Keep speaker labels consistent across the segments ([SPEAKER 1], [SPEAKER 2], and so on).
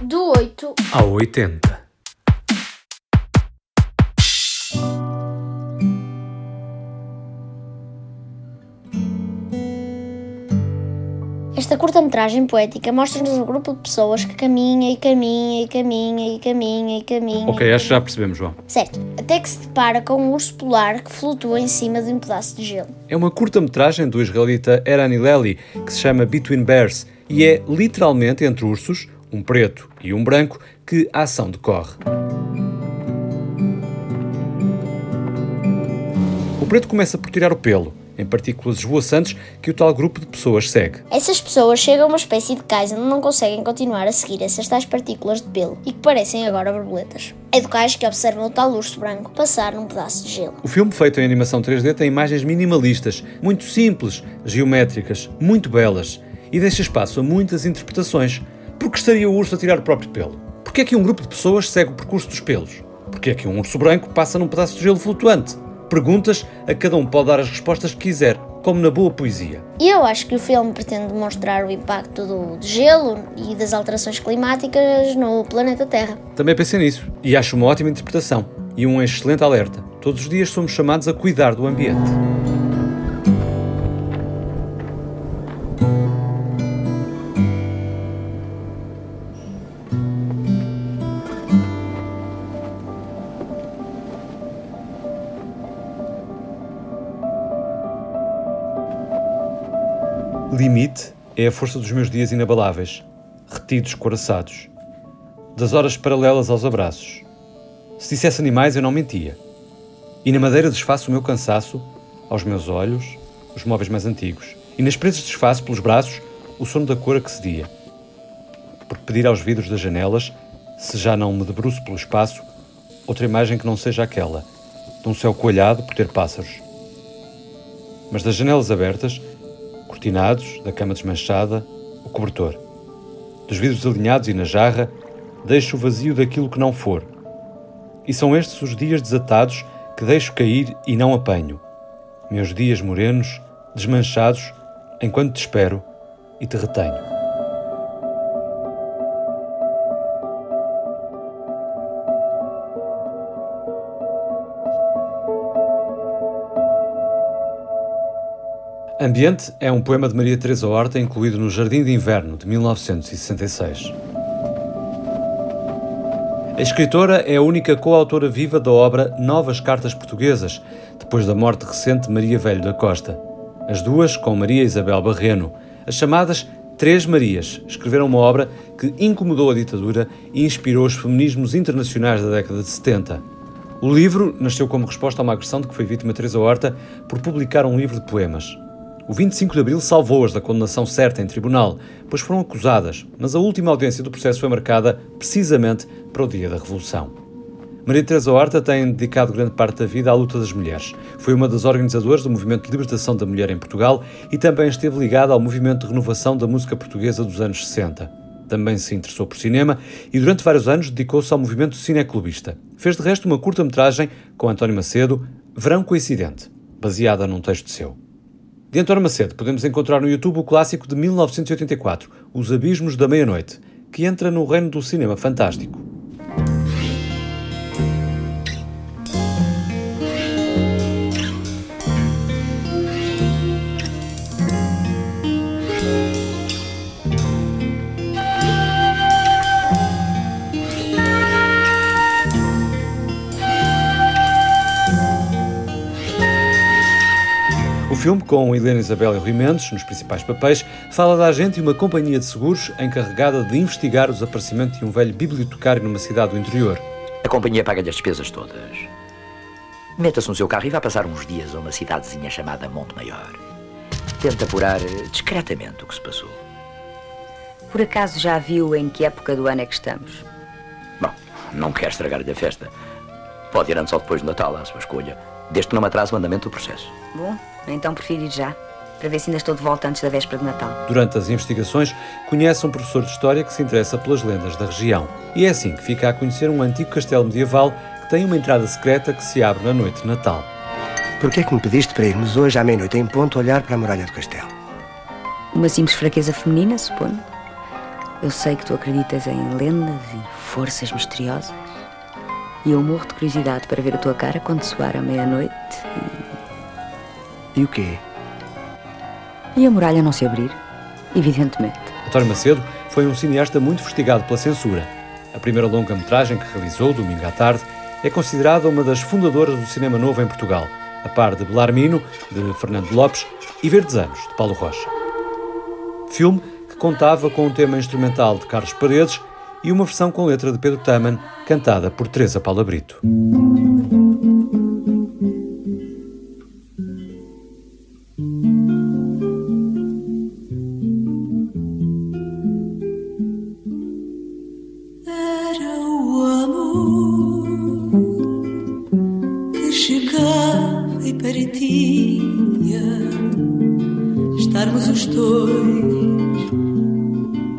[SPEAKER 1] Do 8
[SPEAKER 2] ao 80.
[SPEAKER 1] Esta curta-metragem poética mostra-nos um grupo de pessoas que caminha e caminha e caminha e caminha e caminha.
[SPEAKER 2] Ok, acho que já percebemos, João.
[SPEAKER 1] Certo, até que se depara com um urso polar que flutua em cima de um pedaço de gelo.
[SPEAKER 2] É uma curta-metragem do israelita Eran Ileli que se chama Between Bears e é literalmente entre ursos, um preto e um branco, que a ação decorre. O preto começa por tirar o pelo, em partículas esvoaçantes que o tal grupo de pessoas segue.
[SPEAKER 1] Essas pessoas chegam a uma espécie de cais onde não conseguem continuar a seguir essas tais partículas de pelo e que parecem agora borboletas. É do cais que observam o tal urso branco passar num pedaço de gelo.
[SPEAKER 2] O filme, feito em animação 3D, tem imagens minimalistas, muito simples, geométricas, muito belas e deixa espaço a muitas interpretações. Estaria o urso a tirar o próprio pelo? Por que é que um grupo de pessoas segue o percurso dos pelos? Por que é que um urso branco passa num pedaço de gelo flutuante? Perguntas a cada um pode dar as respostas que quiser, como na boa poesia.
[SPEAKER 1] E eu acho que o filme pretende mostrar o impacto do, do gelo e das alterações climáticas no planeta Terra.
[SPEAKER 2] Também pensei nisso e acho uma ótima interpretação e um excelente alerta. Todos os dias somos chamados a cuidar do ambiente. Limite é a força dos meus dias inabaláveis, retidos, coraçados, das horas paralelas aos abraços. Se dissesse animais, eu não mentia. E na madeira desfaço o meu cansaço, aos meus olhos, os móveis mais antigos. E nas paredes desfaço pelos braços o sono da cor a que cedia. Por pedir aos vidros das janelas, se já não me debruço pelo espaço, outra imagem que não seja aquela, de um céu coalhado por ter pássaros. Mas das janelas abertas, cortinados, da cama desmanchada, o cobertor. Dos vidros alinhados e na jarra, deixo o vazio daquilo que não for. E são estes os dias desatados que deixo cair e não apanho. Meus dias morenos, desmanchados, enquanto te espero e te retenho. Ambiente é um poema de Maria Teresa Horta incluído no Jardim de Inverno de 1966. A escritora é a única coautora viva da obra Novas Cartas Portuguesas, depois da morte recente de Maria Velho da Costa. As duas, com Maria Isabel Barreno, as chamadas Três Marias, escreveram uma obra que incomodou a ditadura e inspirou os feminismos internacionais da década de 70. O livro nasceu como resposta a uma agressão de que foi vítima Teresa Horta por publicar um livro de poemas. O 25 de abril salvou-as da condenação certa em tribunal, pois foram acusadas, mas a última audiência do processo foi marcada precisamente para o dia da Revolução. Maria Teresa Horta tem dedicado grande parte da vida à luta das mulheres. Foi uma das organizadoras do movimento de libertação da mulher em Portugal e também esteve ligada ao movimento de renovação da música portuguesa dos anos 60. Também se interessou por cinema e durante vários anos dedicou-se ao movimento cineclubista. Fez de resto uma curta-metragem com António Macedo, Verão Coincidente, baseada num texto seu. De António Macedo podemos encontrar no YouTube o clássico de 1984, Os Abismos da Meia-Noite, que entra no reino do cinema fantástico. Filme, com Helena Isabel e Rui Mendes nos principais papéis, fala da agente e uma companhia de seguros encarregada de investigar o desaparecimento de um velho bibliotecário numa cidade do interior.
[SPEAKER 3] A companhia paga-lhe as despesas todas. Meta-se no seu carro e vai passar uns dias a uma cidadezinha chamada Monte Maior. Tenta apurar discretamente o que se passou.
[SPEAKER 4] Por acaso já viu em que época do ano é que estamos?
[SPEAKER 3] Bom, não quer estragar-lhe a festa. Pode ir antes ou depois do Natal, à sua escolha, desde que não atrase o andamento do processo.
[SPEAKER 4] Bom, então prefiro ir já, para ver se ainda estou de volta antes da véspera de Natal.
[SPEAKER 2] Durante as investigações, conhece um professor de História que se interessa pelas lendas da região. E é assim que fica a conhecer um antigo castelo medieval que tem uma entrada secreta que se abre na noite de Natal.
[SPEAKER 5] Por que é que me pediste para irmos hoje à meia-noite em ponto olhar para a muralha do castelo?
[SPEAKER 4] Uma simples fraqueza feminina, suponho. Eu sei que tu acreditas em lendas e forças misteriosas. E eu morro de curiosidade para ver a tua cara quando soar a meia-noite
[SPEAKER 5] E o quê?
[SPEAKER 4] e... a muralha não se abrir. Evidentemente.
[SPEAKER 2] António Macedo foi um cineasta muito investigado pela censura. A primeira longa-metragem que realizou, domingo à tarde, é considerada uma das fundadoras do cinema novo em Portugal, a par de Belarmino, de Fernando Lopes, e Verdes Anos, de Paulo Rocha. Filme que contava com um tema instrumental de Carlos Paredes e uma versão com letra de Pedro Taman, cantada por Teresa Paula Brito.
[SPEAKER 6] E partia. Estarmos os dois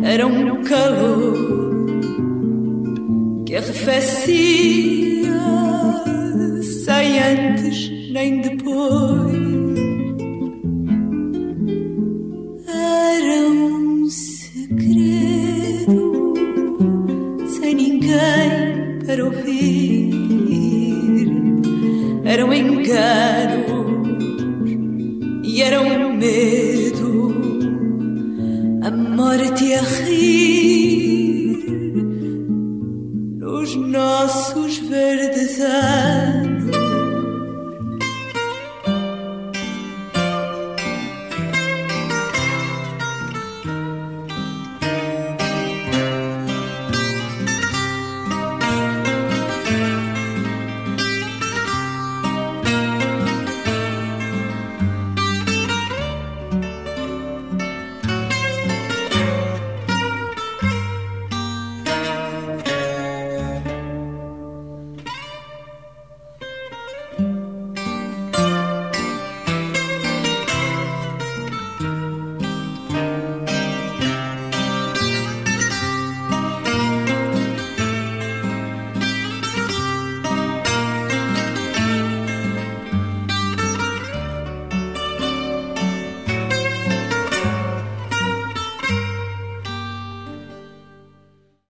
[SPEAKER 6] era um calor que arrefecia sem antes nem depois. Era um segredo sem ninguém para ouvir. Era um engano e era um medo, a morte a rir nos nossos verdes anos.